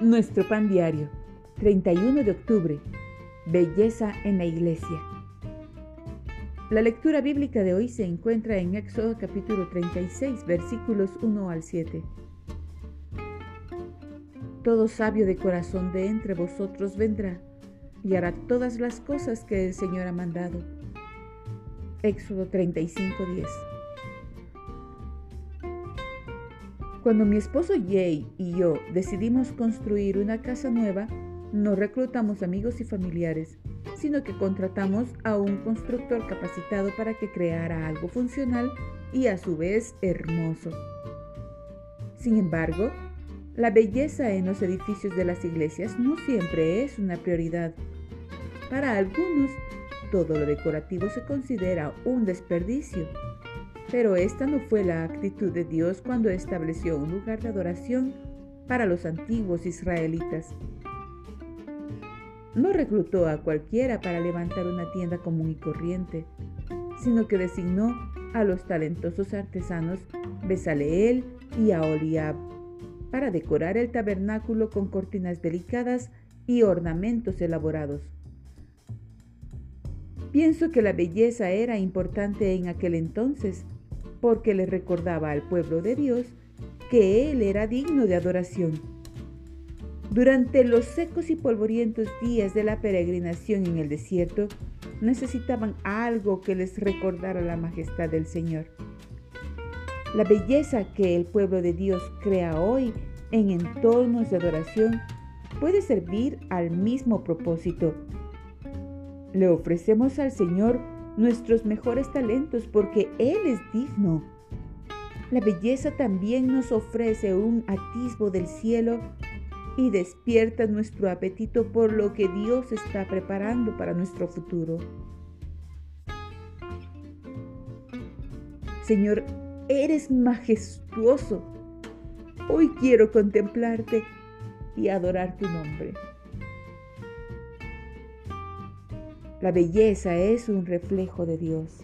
Nuestro pan diario, 31 de octubre. Belleza en la iglesia. La lectura bíblica de hoy se encuentra en Éxodo capítulo 36, versículos 1 al 7. Todo sabio de corazón de entre vosotros vendrá y hará todas las cosas que el Señor ha mandado. Éxodo 35, 10. Cuando mi esposo Jay y yo decidimos construir una casa nueva, no reclutamos amigos y familiares, sino que contratamos a un constructor capacitado para que creara algo funcional y a su vez hermoso. Sin embargo, la belleza en los edificios de las iglesias no siempre es una prioridad. Para algunos, todo lo decorativo se considera un desperdicio pero esta no fue la actitud de Dios cuando estableció un lugar de adoración para los antiguos israelitas. No reclutó a cualquiera para levantar una tienda común y corriente, sino que designó a los talentosos artesanos Besaleel y Aholiab para decorar el tabernáculo con cortinas delicadas y ornamentos elaborados. Pienso que la belleza era importante en aquel entonces porque le recordaba al pueblo de Dios que Él era digno de adoración. Durante los secos y polvorientos días de la peregrinación en el desierto, necesitaban algo que les recordara la majestad del Señor. La belleza que el pueblo de Dios crea hoy en entornos de adoración puede servir al mismo propósito. Le ofrecemos al Señor nuestros mejores talentos porque Él es digno. La belleza también nos ofrece un atisbo del cielo y despierta nuestro apetito por lo que Dios está preparando para nuestro futuro. Señor, eres majestuoso. Hoy quiero contemplarte y adorar tu nombre. La belleza es un reflejo de Dios.